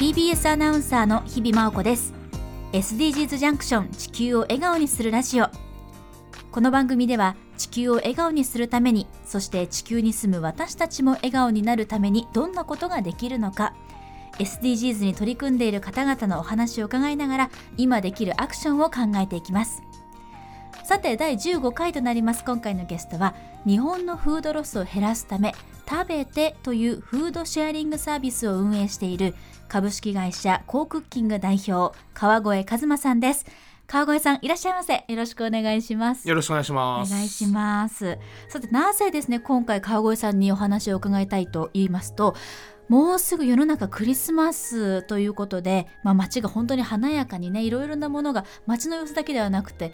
TBS アナウンサーの日々真央子です。SDGs ジャンクション地球を笑顔にするラジオ。この番組では地球を笑顔にするためにそして地球に住む私たちも笑顔になるためにどんなことができるのか SDGs に取り組んでいる方々のお話を伺いながら今できるアクションを考えていきます。さて第15回となります今回のゲストは日本のフードロスを減らすため食べてというフードシェアリングサービスを運営している株式会社コークッキング代表川越和馬さんです。川越さんいらっしゃいませ。よろしくお願いします。よろしくお願いします。お願いします。さてなぜですね今回川越さんにお話を伺いたいと言いますともうすぐ世の中クリスマスということで、まあ、街が本当に華やかにねいろいろなものが街の様子だけではなくて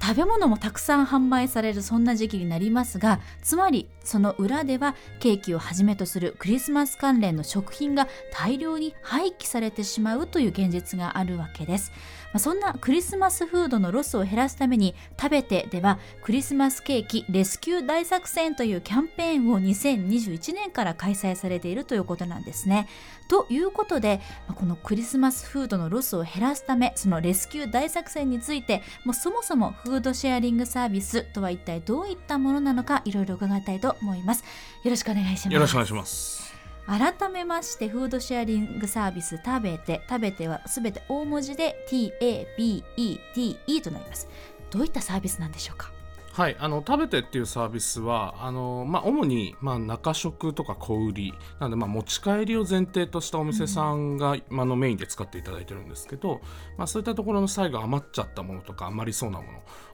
食べ物もたくさん販売されるそんな時期になりますがつまりその裏ではケーキをはじめとするクリスマス関連の食品が大量に廃棄されてしまうという現実があるわけです。まそんなクリスマスフードのロスを減らすために TABETE ではクリスマスケーキレスキュー大作戦というキャンペーンを2021年から開催されているということなんですね。ということでこのクリスマスフードのロスを減らすためそのレスキュー大作戦についてもうそもそもフードシェアリングサービスとは一体どういったものなのかいろいろ伺いたいと思います。よろしくお願いします。よろしくお願いします。改めましてフードシェアリングサービス TABETE TABETE はすべて大文字で TABETE となります。どういったサービスなんでしょうか？はい、あの食べてっていうサービスはあの、まあ、主に、まあ、中食とか小売りなので、まあ、持ち帰りを前提としたお店さんが、うん、まあ、のメインで使っていただいてるんですけど、まあ、そういったところの最後余っちゃったものとか余りそうなも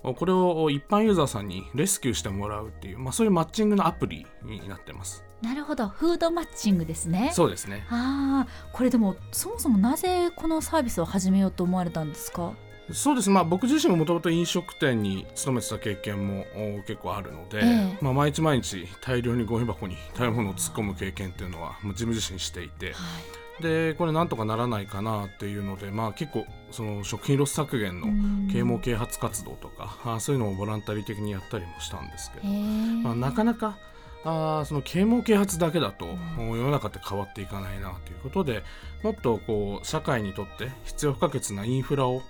のこれを一般ユーザーさんにレスキューしてもらうっていう、まあ、そういうマッチングのアプリになってます。なるほど。フードマッチングですね。そうですね。ああこれでもそもそもなぜこのサービスを始めようと思われたんですか？そうです。まあ僕自身ももともと飲食店に勤めてた経験も結構あるので、ええ、まあ、毎日毎日大量にゴミ箱に食べ物を突っ込む経験っていうのは自分自身していて、はい、でこれなんとかならないかなっていうので、まあ、結構その食品ロス削減の啓蒙啓発活動とかあそういうのをボランタリー的にやったりもしたんですけど、まあ、なかなかあその啓蒙啓発だけだと、うん、世の中って変わっていかないなということでもっとこう社会にとって必要不可欠なインフラを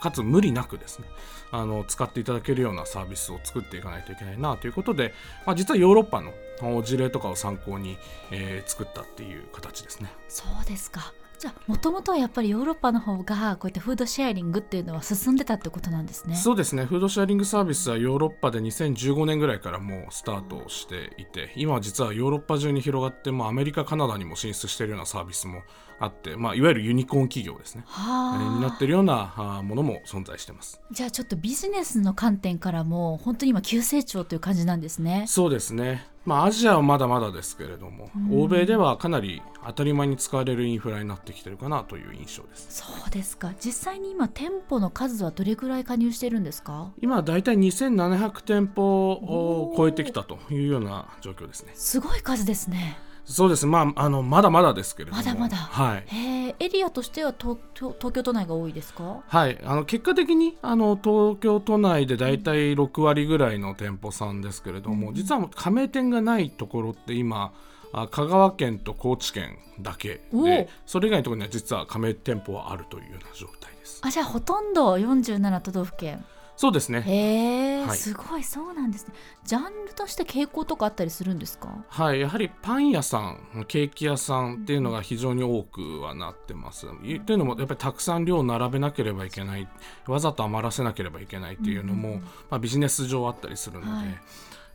かつ無理なくですねあの使っていただけるようなサービスを作っていかないといけないなということで、まあ、実はヨーロッパの事例とかを参考に、えー、作ったっていう形ですね。そうですかじゃあもともとはやっぱりヨーロッパの方がこういったフードシェアリングっていうのは進んでたってことなんですね。そうですね。フードシェアリングサービスはヨーロッパで2015年ぐらいからもうスタートしていて今は実はヨーロッパ中に広がってもアメリカカナダにも進出しているようなサービスもあって、まあ、いわゆるユニコーン企業ですね、はあ、になっているようなものも存在してます。じゃあちょっとビジネスの観点からも本当に今急成長という感じなんですね。そうですね。まあ、アジアはまだまだですけれども、欧米ではかなり当たり前に使われるインフラになってきてるかなという印象です。そうですか。実際に今店舗の数はどれくらい加入してるんですか？今だいたい2700店舗を超えてきたというような状況ですね。すごい数ですねそうです。まああのまだまだですけれども。まだまだ。はい。えエリアとしては東東京都内が多いですか？はい。あの結果的にあの東京都内で大体6割ぐらいの店舗さんですけれども、うん、実は加盟店がないところって今あ香川県と高知県だけでそれ以外のところには実は加盟店舗はあるというような状態です。あじゃあほとんど47都道府県そうですね。へえ、はい、すごいそうなんですね。ジャンルとして傾向とかあったりするんですか？はい、やはりパン屋さん、ケーキ屋さんっていうのが非常に多くはなってます。と、うん、いうのもやっぱりたくさん量を並べなければいけない、わざと余らせなければいけないっていうのも、うん、まあビジネス上あったりするので。はい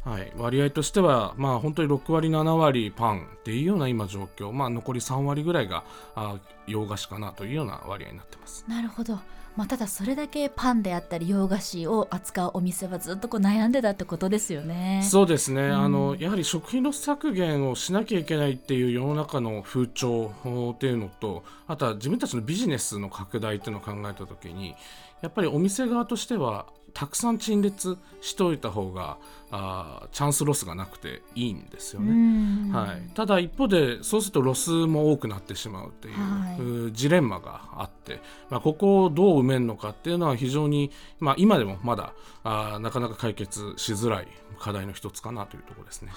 はい、割合としては、まあ、本当に6割、7割パンっていうような今状況、まあ、残り3割ぐらいがあ洋菓子かなというような割合になってます。なるほどまあ、ただそれだけパンであったり洋菓子を扱うお店はずっとこう悩んでたってことですよね。そうですね、うん、あのやはり食品ロス削減をしなきゃいけないっていう世の中の風潮っていうのとあとは自分たちのビジネスの拡大っていうのを考えた時にやっぱりお店側としてはたくさん陳列しておいた方があチャンスロスがなくていいんですよね、はい、ただ一方でそうするとロスも多くなってしまうという、はい、ジレンマがあって、まあ、ここをどう埋めるのかっていうのは非常に、まあ、今でもまだあなかなか解決しづらい課題の一つかなというところですね。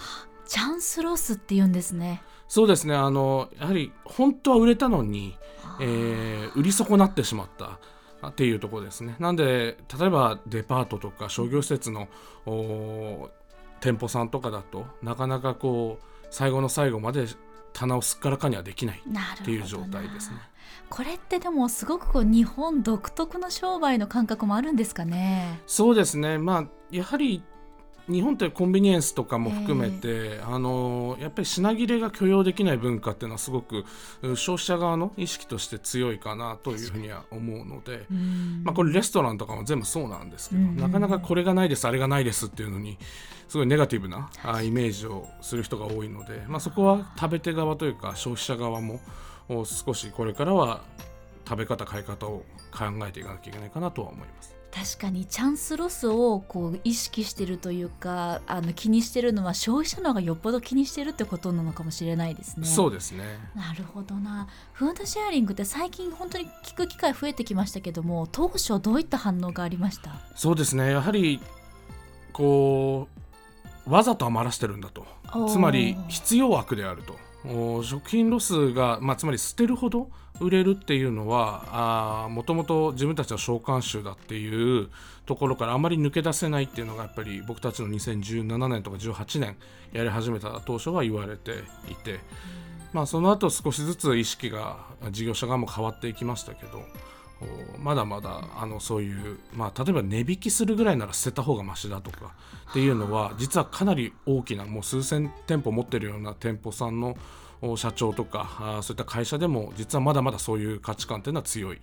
チャンスロスって言うんですね。そうですね。あのやはり本当は売れたのに、えー、売り損なってしまったっていうところですねなんで例えばデパートとか商業施設の店舗さんとかだとなかなかこう最後の最後まで棚をすっからかにはできないっていう状態ですね。これってでもすごくこう日本独特の商売の感覚もあるんですかね？そうですね。まあやはり日本ってコンビニエンスとかも含めて、えー、あのやっぱり品切れが許容できない文化っていうのはすごく消費者側の意識として強いかなというふうには思うので、まあ、これレストランとかも全部そうなんですけど、なかなかこれがないですあれがないですっていうのにすごいネガティブなイメージをする人が多いので、まあ、そこは食べ手側というか消費者側も少しこれからは食べ方買い方を考えていかなきゃいけないかなとは思います。確かにチャンスロスをこう意識してるというかあの気にしてるのは消費者の方がよっぽど気にしてるってことなのかもしれないですね。そうですね。なるほどな。フードシェアリングって最近本当に聞く機会増えてきましたけども当初どういった反応がありました？そうですね。やはりこうわざと余らしてるんだと。つまり必要悪であると食品ロスが、まあ、つまり捨てるほど売れるっていうのはもともと自分たちは召喚集だっていうところからあまり抜け出せないっていうのがやっぱり僕たちの2017年とか18年やり始めた当初は言われていて、まあ、その後少しずつ意識が事業者側も変わっていきましたけどまだまだあのそういう、まあ、例えば値引きするぐらいなら捨てた方がましだとかっていうのは実はかなり大きなもう数千店舗持ってるような店舗さんの社長とかそういった会社でも実はまだまだそういう価値観っていうのは強い。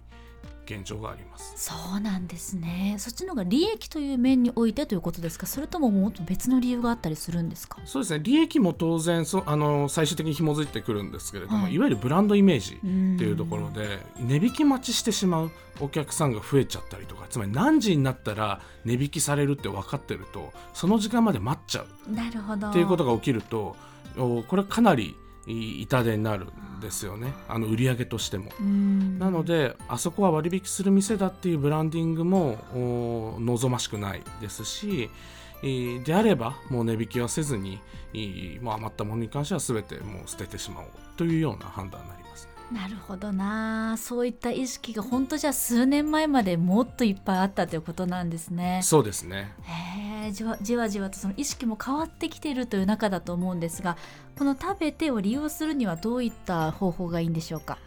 現状があります。そうなんですね。そっちの方が利益という面においてということですか？それとももっと別の理由があったりするんですか？そうですね。利益も当然そあの最終的に紐づいてくるんですけれども、はい、いわゆるブランドイメージっていうところで値引き待ちしてしまうお客さんが増えちゃったりとかつまり何時になったら値引きされるって分かってるとその時間まで待っちゃう。なるほど。っていうことが起きるとこれかなり痛手になるんですよねあの売り上げとしても。なのであそこは割引する店だっていうブランディングも望ましくないですしであればもう値引きはせずにもう余ったものに関しては全てもう捨ててしまおうというような判断になります。なるほどな。そういった意識が本当じゃ数年前までもっといっぱいあったということなんですね。そうですね。へじわじわじわとその意識も変わってきているという中だと思うんですがこの食べてを利用するにはどういった方法がいいんでしょうか？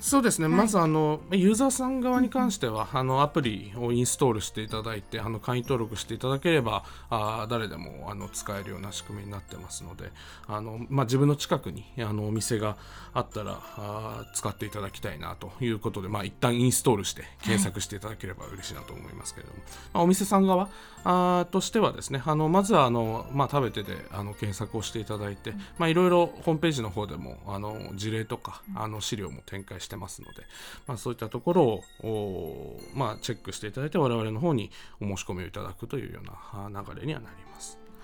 そうですね、はい、まずあのユーザーさん側に関しては、あのアプリをインストールしていただいてあの会員登録していただければあ誰でもあの使えるような仕組みになってますのであの、まあ、自分の近くにあのお店があったらあ使っていただきたいなということで、まあ、一旦インストールして検索していただければ嬉しいなと思いますけれども、はい、まあ、お店さん側あとしてはですねあのまずはあの、まあ、食べてであの検索をしていただいて、まあ、いろいろホームページの方でもあの事例とかあの資料も展開してしてますので、まあ、そういったところを、まあ、チェックしていただいて我々の方にお申し込みをいただくというような流れにはなります。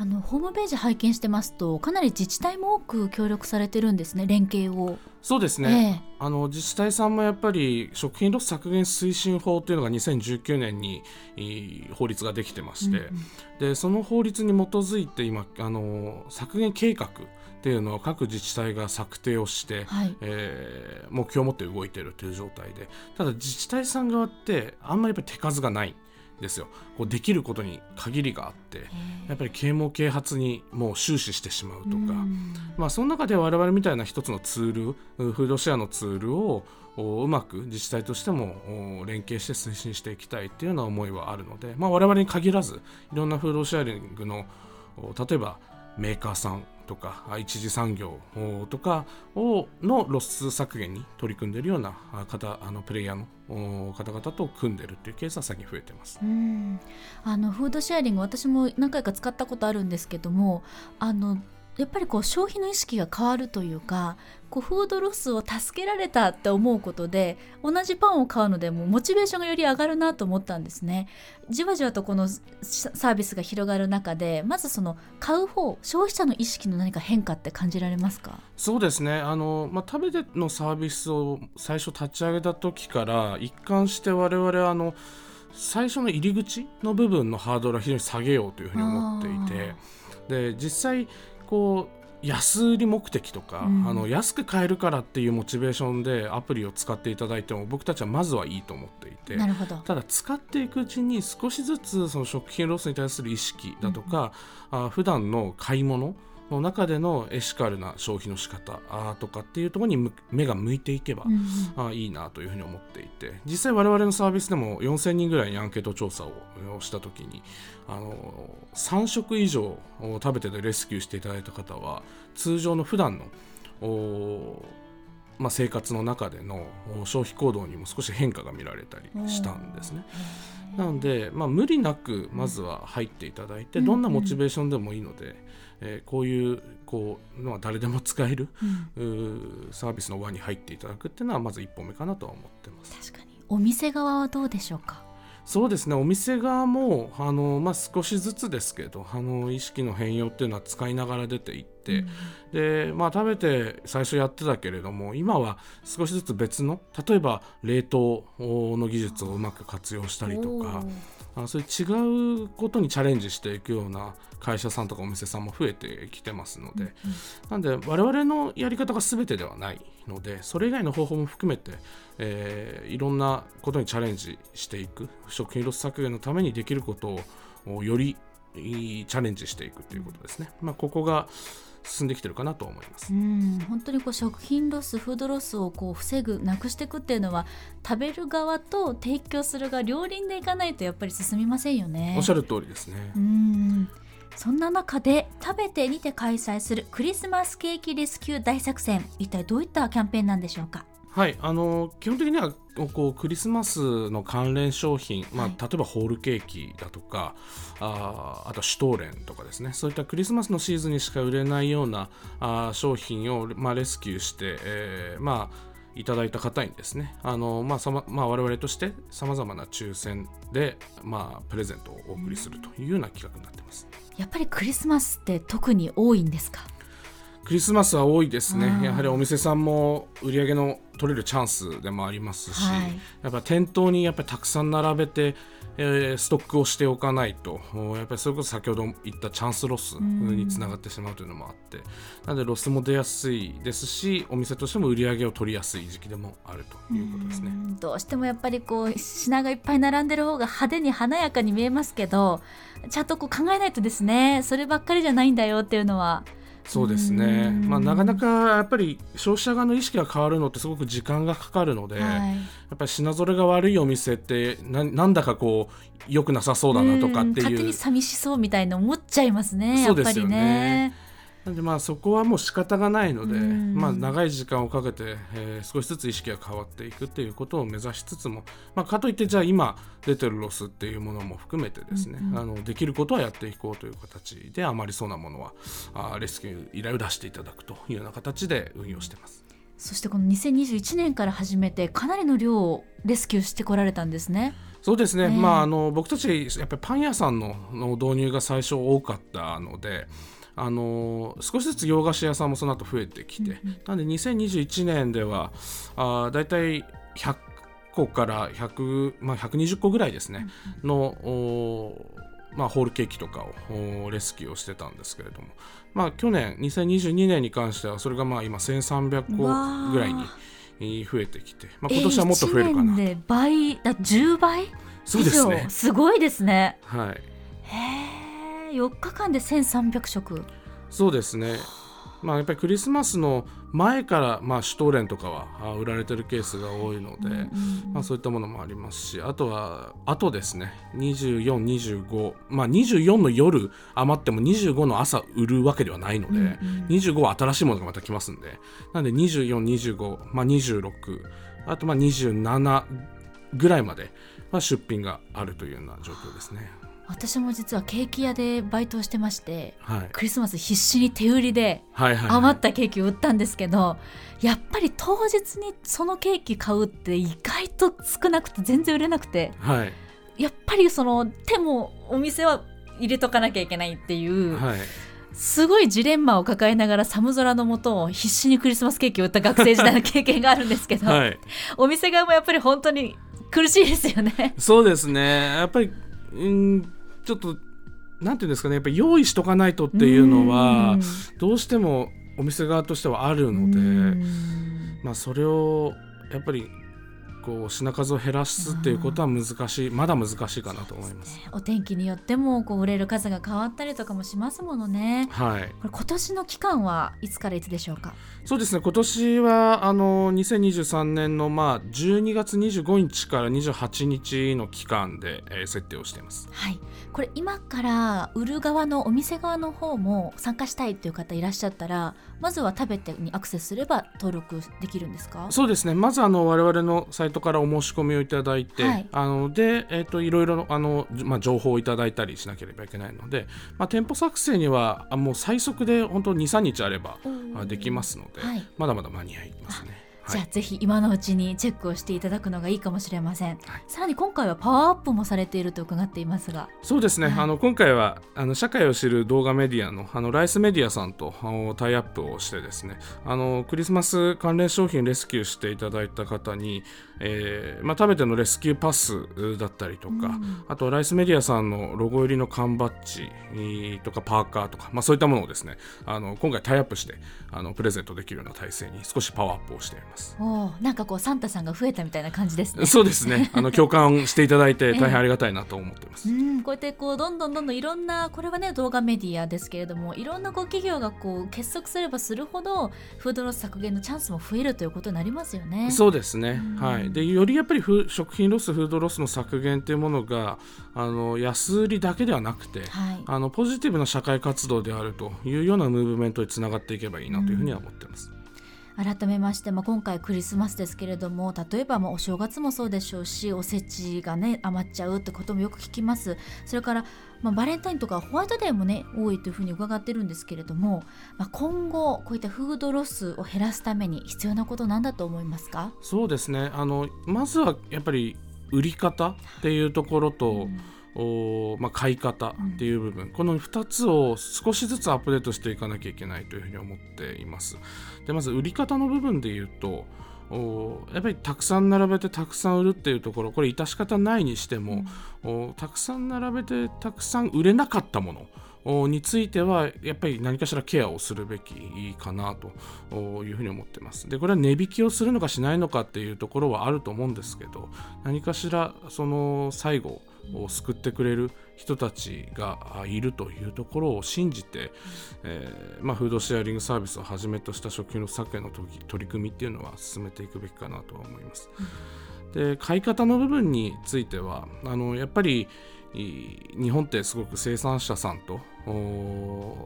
あのホームページ拝見してますとかなり自治体も多く協力されてるんですね連携を。そうですね、えー、あの自治体さんもやっぱり食品ロス削減推進法というのが2019年に法律ができてまして、うんうん、でその法律に基づいて今あの削減計画っていうのを各自治体が策定をして、はい、えー、目標を持って動いているという状態で。ただ自治体さん側ってあんまりやっぱり手数がない。ですよ。こうできることに限りがあってやっぱり啓蒙啓発にもう終始してしまうとか、まあ、その中で我々みたいな一つのツールフードシェアのツールをうまく自治体としても連携して推進していきたいっていうような思いはあるので、まあ、我々に限らずいろんなフードシェアリングの例えばメーカーさんとか一次産業とかをのロス削減に取り組んでいるような方あのプレイヤーの方々と組んでるっていうケースは最近増えてます。あのフードシェアリング私も何回か使ったことあるんですけどもあのやっぱりこう消費の意識が変わるというかこうフードロスを助けられたって思うことで同じパンを買うのでもモチベーションがより上がるなと思ったんですね。じわじわとこのサービスが広がる中でまずその買う方消費者の意識の何か変化って感じられますか？そうですね。あの、まあ、食べてのサービスを最初立ち上げた時から一貫して我々あの最初の入り口の部分のハードルは非常に下げようというふうに思っていてで実際こう安売り目的とか、うん。あの安く買えるからっていうモチベーションでアプリを使っていただいても僕たちはまずはいいと思っていてなるほど。ただ使っていくうちに少しずつその食品ロスに対する意識だとか、あ普段の買い物の中でのエシカルな消費の仕方あとかっていうところにむ目が向いていけば、うんあいいなというふうに思っていて。実際我々のサービスでも4000人ぐらいにアンケート調査をした時にあの3食以上を食べてでレスキューしていただいた方は通常の普段のおまあ、生活の中でのお消費行動にも少し変化が見られたりしたんですね。なので、まあ、無理なくまずは入っていただいて、うん。どんなモチベーションでもいいので、えーこういうこうのは誰でも使える、うん。サービスの輪に入っていただくっていうのはまず一歩目かなとは思ってます。確かに。お店側はどうでしょうか？そうですね。お店側もあの、まあ、少しずつですけどあの意識の変容っていうのは使いながら出ていって、でまあ、食べて最初やってたけれども今は少しずつ別の例えば冷凍の技術をうまく活用したりとかあそういう違うことにチャレンジしていくような会社さんとかお店さんも増えてきてますので、なんで我々のやり方が全てではないのでそれ以外の方法も含めて、えーいろんなことにチャレンジしていく食品ロス削減のためにできることをよりチャレンジしていくということですね、まあ、ここが進んできてるかなと思いますう。ん本当にこう食品ロスフードロスをこう防ぐなくしていくっていうのは食べる側と提供する側両輪でいかないとやっぱり進みませんよね。おっしゃる通りですねう。んそんな中で食べてにて開催するクリスマスケーキレスキュー大作戦一体どういったキャンペーンなんでしょうか？はい、あの基本的にはこうクリスマスの関連商品、まあはい。例えばホールケーキだとかあーあとシュトーレンとかですね。そういったクリスマスのシーズンにしか売れないようなあー商品を、まあ、レスキューして、えーまあいただいた方にですね。あの、まあさままあ、我々としてさまざまな抽選で、まあ、プレゼントをお送りするというような企画になっています。やっぱりクリスマスって特に多いんですか？クリスマスは多いですね。あーやはりお店さんも売り上げの取れるチャンスでもありますし、はい。やっぱ店頭にやっぱりたくさん並べて、えーストックをしておかないとおやっぱりそれこそ先ほど言ったチャンスロスにつながってしまうというのもあってなのでロスも出やすいですしお店としても売り上げを取りやすい時期でもあるということですね。うん。どうしてもやっぱりこう品がいっぱい並んでる方が派手に華やかに見えますけどちゃんとこう考えないとですね。そればっかりじゃないんだよっていうのはそうですね、うん。まあ、なかなかやっぱり消費者側の意識が変わるのってすごく時間がかかるので、はい。やっぱり品ぞれが悪いお店ってななんだかこう良くなさそうだなとかっていう。ん。勝手に寂しそうみたいに思っちゃいますねやっぱりそうですよね。ね。なんでまあそこはもう仕方がないので、うんまあ、長い時間をかけて、えー少しずつ意識が変わっていくっていうことを目指しつつも、まあ、かといってじゃあ今出てるロスっていうものも含めてですね、うんうんあのできることはやっていこうという形で余りそうなものはあーレスキュー依頼を出していただくというような形で運用してます。そしてこの2021年から始めてかなりの量をレスキューしてこられたんですね。そうですね、まああの僕たちやっぱりパン屋さんのの導入が最初多かったのであの少しずつ洋菓子屋さんもその後増えてきて、なんで2021年ではあだいたい100個から100、まあ、120個ぐらいですね、のおまあ、ホールケーキとかをおレスキューをしてたんですけれども、まあ、去年2022年に関してはそれがまあ今1300個ぐらいにえー増えてきて、まあ、今年はもっと増えるかな。えー一年で倍だ10倍？そうですね。すごいですね。はい。へえ4日間で1300食。そうですね。まあ、やっぱりクリスマスの前から、まあ、シュトーレンとかはあ売られてるケースが多いので、まあ、そういったものもありますしあとはあとですね2425まあ24の夜余っても25の朝売るわけではないので、うんうん25は新しいものがまた来ますんでなんで2425、まあ、26あとまあ27ぐらいまで、まあ、出品があるというような状況ですね。私も実はケーキ屋でバイトをしてましてはい、クリスマス必死に手売りではいはいはい。余ったケーキを売ったんですけどやっぱり当日にそのケーキ買うって意外と少なくて全然売れなくてはい。やっぱりその手もお店は入れとかなきゃいけないっていう、はい。すごいジレンマを抱えながら寒空の下を必死にクリスマスケーキを売った学生時代の経験があるんですけど、はい。お店側もやっぱり本当に苦しいですよね。そうですね。やっぱりうんちょっとなんていうんですかねやっぱり用意しとかないとっていうのはどうしてもお店側としてはあるのでまあそれをやっぱりこう品数を減らすっていうことは難しい、まだ難しいかなと思います、ね、お天気によってもこう売れる数が変わったりとかもしますものね。はい。これ今年の期間はいつからいつでしょうか？そうですね。今年はあの2023年のまあ12月25日から28日の期間で、えー、設定をしています。はい。これ今から売る側のお店側の方も参加したいという方いらっしゃったらまずは食べてにアクセスすれば登録できるんですか？そうですね。まずあの我々のサイトからお申し込みをいただいて、はい、あので、えーと、いろいろあの、まあ、情報をいただいたりしなければいけないので、まあ、店舗作成にはもう最速で本当23日あればできますので、はい、まだまだ間に合いますね。じゃあぜひ今のうちにチェックをしていただくのがいいかもしれません、はい、さらに今回はパワーアップもされていると伺っていますが。そうですね、はい、あの今回はあの社会を知る動画メディアのあのライスメディアさんとタイアップをしてですね。あのクリスマス関連商品レスキューしていただいた方に、えーまあ、食べてのレスキューパスだったりとか、うん、あとライスメディアさんのロゴ入りの缶バッジとかパーカーとか、まあ、そういったものをですねあの今回タイアップしてあのプレゼントできるような体制に少しパワーアップをしていますます。おなんかこうサンタさんが増えたみたいな感じですね。そうですね。あの共感していただいて大変ありがたいなと思ってます、えー、うんこうやってこうどんどんどんどんいろんなこれはね動画メディアですけれどもいろんなこう企業がこう結束すればするほどフードロス削減のチャンスも増えるということになりますよね。そうですね、はい。でよりやっぱり食品ロスフードロスの削減というものがあの安売りだけではなくて、はい、あのポジティブな社会活動であるというようなムーブメントにつながっていけばいいなというふうには思ってます。改めまして、まあ、今回クリスマスですけれども例えばまあお正月もそうでしょうしおせちがね余っちゃうってこともよく聞きます。それから、まあ、バレンタインとかホワイトデーもね多いというふうに伺ってるんですけれども、まあ、今後こういったフードロスを減らすために必要なことなんだと思いますか？そうですね。あのまずはやっぱり売り方っていうところと、うんおまあ、買い方っていう部分、うん、この2つを少しずつアップデートしていかなきゃいけないというふうに思っています。でまず売り方の部分で言うとおやっぱりたくさん並べてたくさん売るっていうところこれ致し方ないにしても、うん、おたくさん並べてたくさん売れなかったものについてはやっぱり何かしらケアをするべきかなというふうに思ってます。でこれは値引きをするのかしないのかっていうところはあると思うんですけど何かしらその最後を救ってくれる人たちがいるというところを信じて、えーまあ、フードシェアリングサービスをはじめとした食品の削減の取り組みっていうのは進めていくべきかなとは思います。で買い方の部分についてはあのやっぱり日本ってすごく生産者さんと、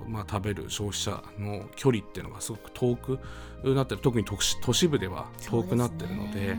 まあ、食べる消費者の距離っていうのがすごく遠くなってる特に都市部では遠くなってるので。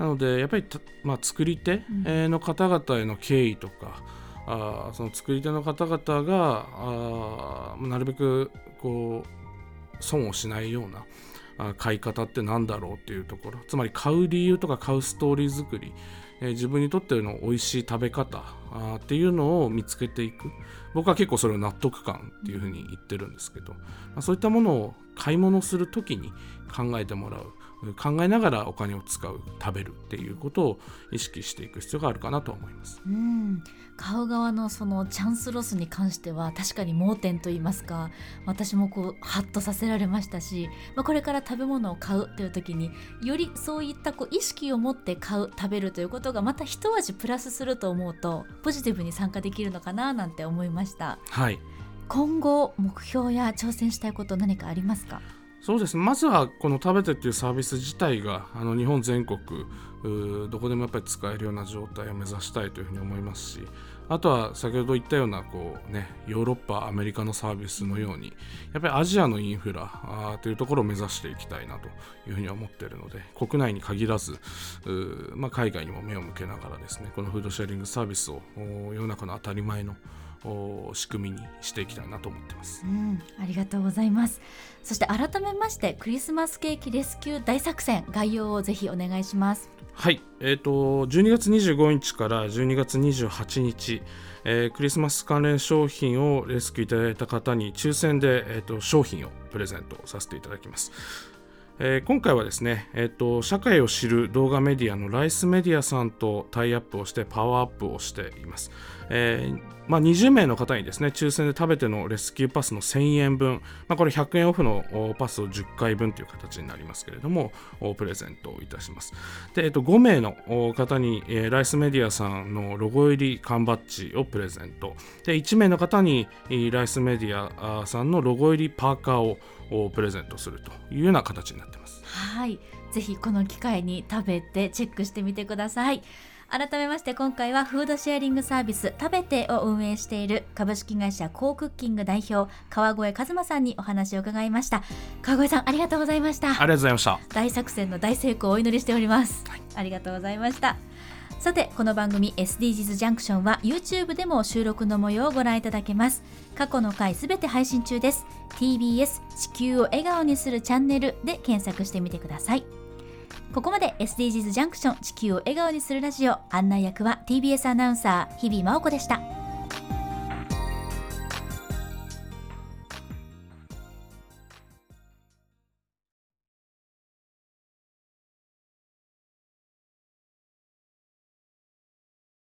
なのでやっぱりまあ、作り手の方々への敬意とか、うん、あその作り手の方々があなるべくこう損をしないような買い方って何だろうっていうところ。つまり買う理由とか買うストーリー作り、えー、自分にとっての美味しい食べ方あっていうのを見つけていく。僕は結構それを納得感っていうふうに言ってるんですけど、まあ、そういったものを買い物する時に考えてもらう考えながらお金を使う食べるっていうことを意識していく必要があるかなと思います。うん買う側のそのチャンスロスに関しては確かに盲点といいますか私もこうハッとさせられましたし、まあ、これから食べ物を買うという時によりそういったこう意識を持って買う食べるということがまた一味プラスすると思うとポジティブに参加できるのかななんて思いました。はい今後目標や挑戦したいこと何かありますか？そうですまずはこの食べてっていうサービス自体があの日本全国どこでもやっぱり使えるような状態を目指したいというふうに思いますしあとは先ほど言ったようなこう、ね、ヨーロッパアメリカのサービスのようにやっぱりアジアのインフラというところを目指していきたいなというふうに思っているので国内に限らず、まあ、海外にも目を向けながらですねこのフードシェアリングサービスを世の中の当たり前の仕組みにしていきたいなと思ってます、うん、ありがとうございます。そして改めましてクリスマスケーキレスキュー大作戦概要をぜひお願いします。はい。えーと、12月25日から12月28日、えー、クリスマス関連商品をレスキューいただいた方に抽選で、えーと、商品をプレゼントさせていただきますえー、今回はですね、えーと、社会を知る動画メディアのライスメディアさんとタイアップをしてパワーアップをしています。えーまあ、20名の方にですね抽選で食べてのレスキューパスの1000円分、まあ、これ100円オフのパスを10回分という形になりますけれどもプレゼントいたしますで、えっと、5名の方に、えー、ライスメディアさんのロゴ入り缶バッジをプレゼントで1名の方にライスメディアさんのロゴ入りパーカーををプレゼントするというような形になってます。はい。ぜひこの機会に食べてチェックしてみてください。改めまして今回はフードシェアリングサービス食べてを運営している株式会社コークッキング代表川越和馬さんにお話を伺いました。川越さんありがとうございました。ありがとうございました。大作戦の大成功をお祈りしております、はい、ありがとうございましたさてこの番組 SDGs ジャンクションは YouTube でも収録の模様をご覧いただけます。過去の回すべて配信中です。TBS 地球を笑顔にするチャンネルで検索してみてください。ここまで SDGs ジャンクション地球を笑顔にするラジオ。案内役は TBS アナウンサー日々真央子でした。